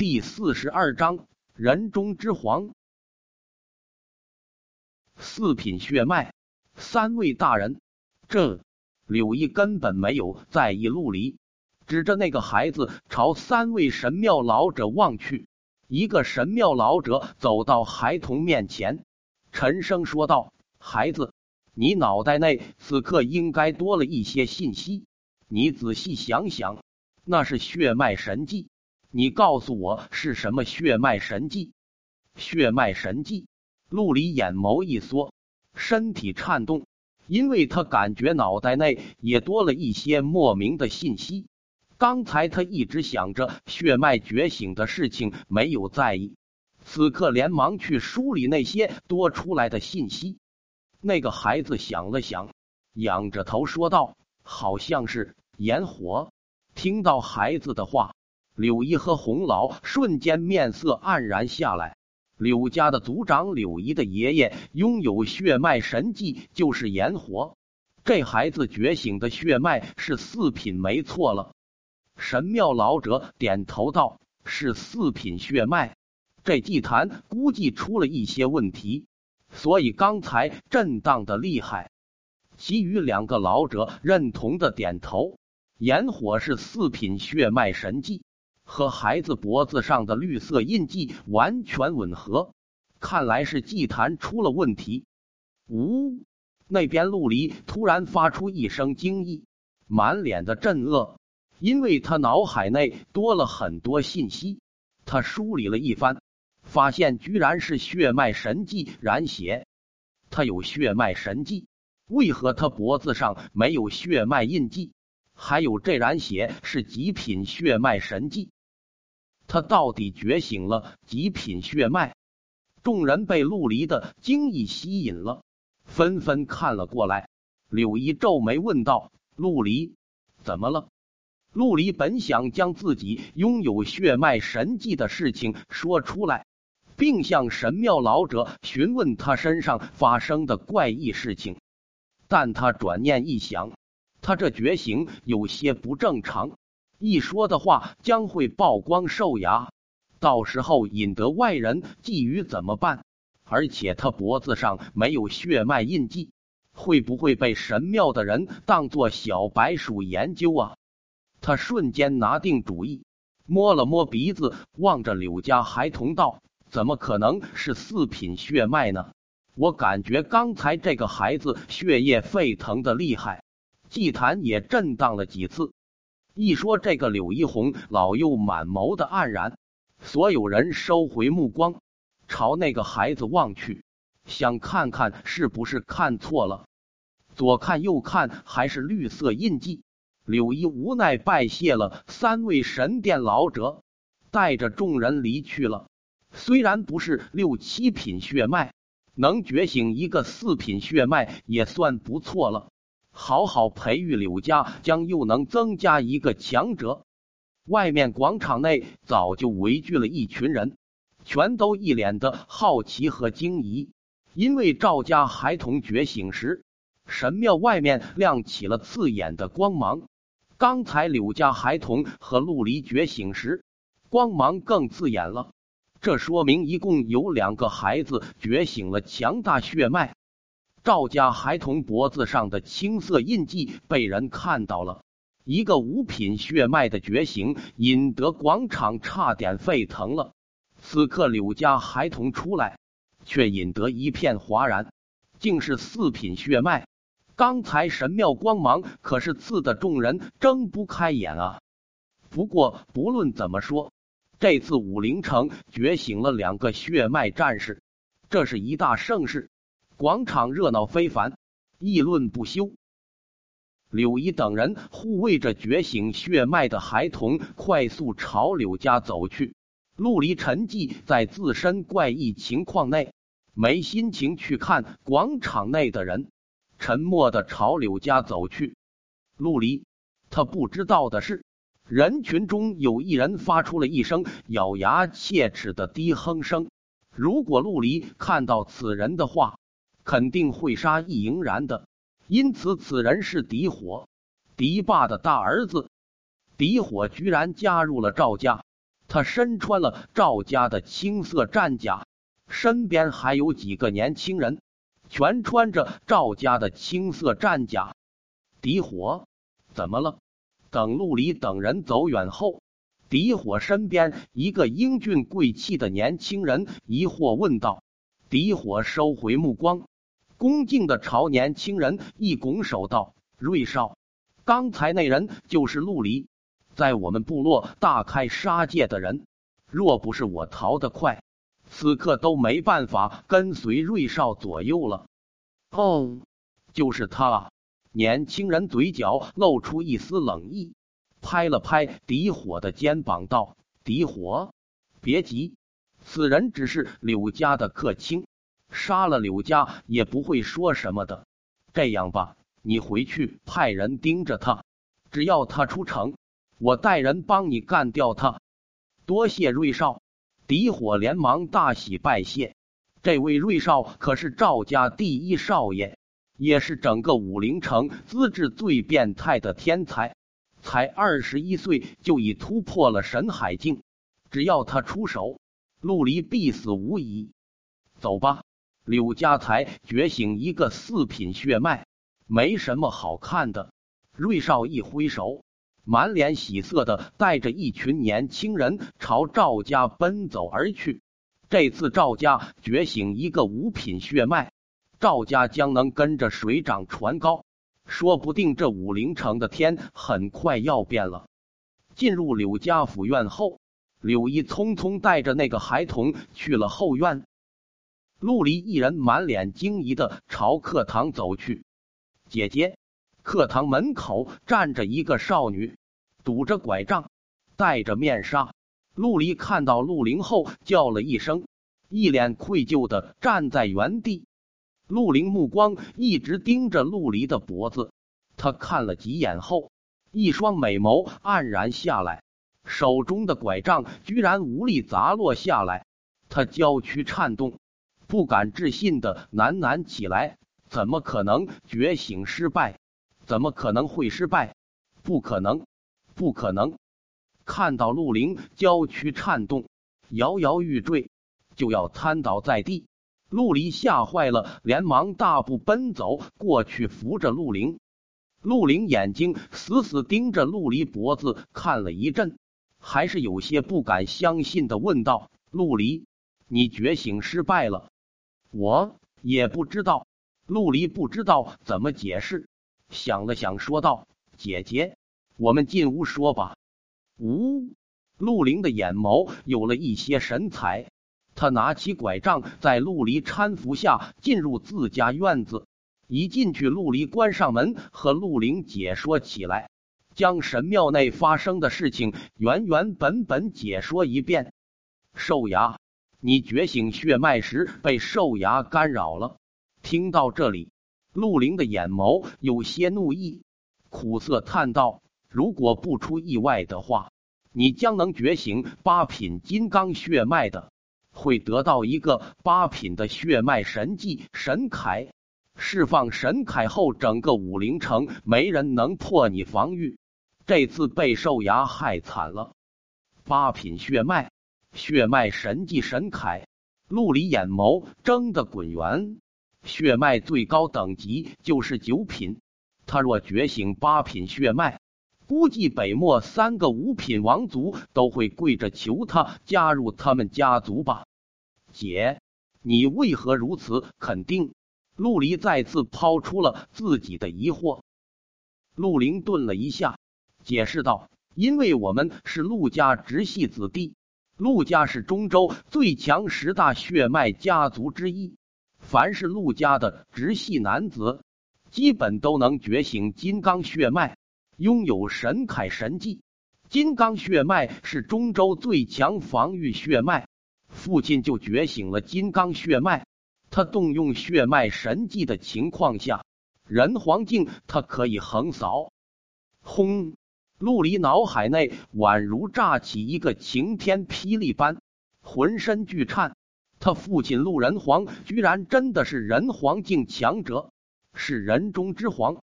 第四十二章人中之皇。四品血脉，三位大人，这柳毅根本没有在意陆离，指着那个孩子朝三位神庙老者望去。一个神庙老者走到孩童面前，沉声说道：“孩子，你脑袋内此刻应该多了一些信息，你仔细想想，那是血脉神迹。”你告诉我是什么血脉神迹？血脉神迹！陆离眼眸一缩，身体颤动，因为他感觉脑袋内也多了一些莫名的信息。刚才他一直想着血脉觉醒的事情，没有在意，此刻连忙去梳理那些多出来的信息。那个孩子想了想，仰着头说道：“好像是炎火。”听到孩子的话。柳一和洪老瞬间面色黯然下来。柳家的族长柳一的爷爷拥有血脉神迹，就是炎火。这孩子觉醒的血脉是四品，没错了。神庙老者点头道：“是四品血脉。这祭坛估计出了一些问题，所以刚才震荡的厉害。”其余两个老者认同的点头：“炎火是四品血脉神迹。”和孩子脖子上的绿色印记完全吻合，看来是祭坛出了问题。呜！那边陆离突然发出一声惊异，满脸的震愕，因为他脑海内多了很多信息。他梳理了一番，发现居然是血脉神迹染血。他有血脉神迹，为何他脖子上没有血脉印记？还有这染血是极品血脉神迹。他到底觉醒了极品血脉？众人被陆离的惊异吸引了，纷纷看了过来。柳一皱眉问道：“陆离，怎么了？”陆离本想将自己拥有血脉神迹的事情说出来，并向神庙老者询问他身上发生的怪异事情，但他转念一想，他这觉醒有些不正常。一说的话将会曝光兽牙，到时候引得外人觊觎怎么办？而且他脖子上没有血脉印记，会不会被神庙的人当做小白鼠研究啊？他瞬间拿定主意，摸了摸鼻子，望着柳家孩童道：“怎么可能是四品血脉呢？我感觉刚才这个孩子血液沸腾的厉害，祭坛也震荡了几次。”一说这个，柳一红老又满眸的黯然，所有人收回目光，朝那个孩子望去，想看看是不是看错了。左看右看，还是绿色印记。柳一无奈拜谢了三位神殿老者，带着众人离去了。虽然不是六七品血脉，能觉醒一个四品血脉也算不错了。好好培育柳家，将又能增加一个强者。外面广场内早就围聚了一群人，全都一脸的好奇和惊疑。因为赵家孩童觉醒时，神庙外面亮起了刺眼的光芒。刚才柳家孩童和陆离觉醒时，光芒更刺眼了。这说明一共有两个孩子觉醒了强大血脉。赵家孩童脖子上的青色印记被人看到了，一个五品血脉的觉醒，引得广场差点沸腾了。此刻柳家孩童出来，却引得一片哗然，竟是四品血脉。刚才神庙光芒可是刺得众人睁不开眼啊！不过不论怎么说，这次武陵城觉醒了两个血脉战士，这是一大盛事。广场热闹非凡，议论不休。柳一等人护卫着觉醒血脉的孩童，快速朝柳家走去。陆离沉寂在自身怪异情况内，没心情去看广场内的人，沉默的朝柳家走去。陆离，他不知道的是，人群中有一人发出了一声咬牙切齿的低哼声。如果陆离看到此人的话，肯定会杀易莹然的，因此此人是狄火，狄霸的大儿子。狄火居然加入了赵家，他身穿了赵家的青色战甲，身边还有几个年轻人，全穿着赵家的青色战甲。敌火，怎么了？等陆离等人走远后，敌火身边一个英俊贵气的年轻人疑惑问道。敌火收回目光，恭敬的朝年轻人一拱手道：“瑞少，刚才那人就是陆离。”在我们部落大开杀戒的人，若不是我逃得快，此刻都没办法跟随瑞少左右了。哦，就是他啊！年轻人嘴角露出一丝冷意，拍了拍狄火的肩膀，道：“狄火，别急，此人只是柳家的客卿，杀了柳家也不会说什么的。这样吧，你回去派人盯着他，只要他出城。”我带人帮你干掉他，多谢瑞少。狄火连忙大喜拜谢。这位瑞少可是赵家第一少爷，也是整个武陵城资质最变态的天才。才二十一岁就已突破了神海境，只要他出手，陆离必死无疑。走吧，柳家才觉醒一个四品血脉，没什么好看的。瑞少一挥手。满脸喜色的带着一群年轻人朝赵家奔走而去。这次赵家觉醒一个五品血脉，赵家将能跟着水涨船高，说不定这武陵城的天很快要变了。进入柳家府院后，柳一匆匆带着那个孩童去了后院。陆离一人满脸惊疑的朝课堂走去，姐姐。课堂门口站着一个少女，拄着拐杖，戴着面纱。陆离看到陆凌后，叫了一声，一脸愧疚的站在原地。陆凌目光一直盯着陆离的脖子，他看了几眼后，一双美眸黯然下来，手中的拐杖居然无力砸落下来。他娇躯颤动，不敢置信的喃喃起来：“怎么可能觉醒失败？”怎么可能会失败？不可能，不可能！看到陆凌娇躯颤动，摇摇欲坠，就要瘫倒在地，陆离吓坏了，连忙大步奔走过去，扶着陆凌。陆凌眼睛死死盯着陆离脖子看了一阵，还是有些不敢相信的问道：“陆离，你觉醒失败了？”我也不知道。陆离不知道怎么解释。想了想，说道：“姐姐，我们进屋说吧。”呜，陆凌的眼眸有了一些神采，他拿起拐杖，在陆离搀扶下进入自家院子。一进去，陆离关上门，和陆凌解说起来，将神庙内发生的事情原原本本解说一遍。兽牙，你觉醒血脉时被兽牙干扰了。听到这里。陆凌的眼眸有些怒意，苦涩叹道：“如果不出意外的话，你将能觉醒八品金刚血脉的，会得到一个八品的血脉神技神铠。释放神铠后，整个武陵城没人能破你防御。这次被兽牙害惨了。八品血脉，血脉神迹神铠。”陆离眼眸睁得滚圆。血脉最高等级就是九品，他若觉醒八品血脉，估计北漠三个五品王族都会跪着求他加入他们家族吧。姐，你为何如此肯定？陆离再次抛出了自己的疑惑。陆凌顿了一下，解释道：“因为我们是陆家直系子弟，陆家是中州最强十大血脉家族之一。”凡是陆家的直系男子，基本都能觉醒金刚血脉，拥有神铠神技。金刚血脉是中州最强防御血脉，父亲就觉醒了金刚血脉。他动用血脉神技的情况下，人皇境他可以横扫。轰！陆离脑海内宛如炸起一个晴天霹雳般，浑身剧颤。他父亲陆仁皇居然真的是人皇境强者，是人中之皇。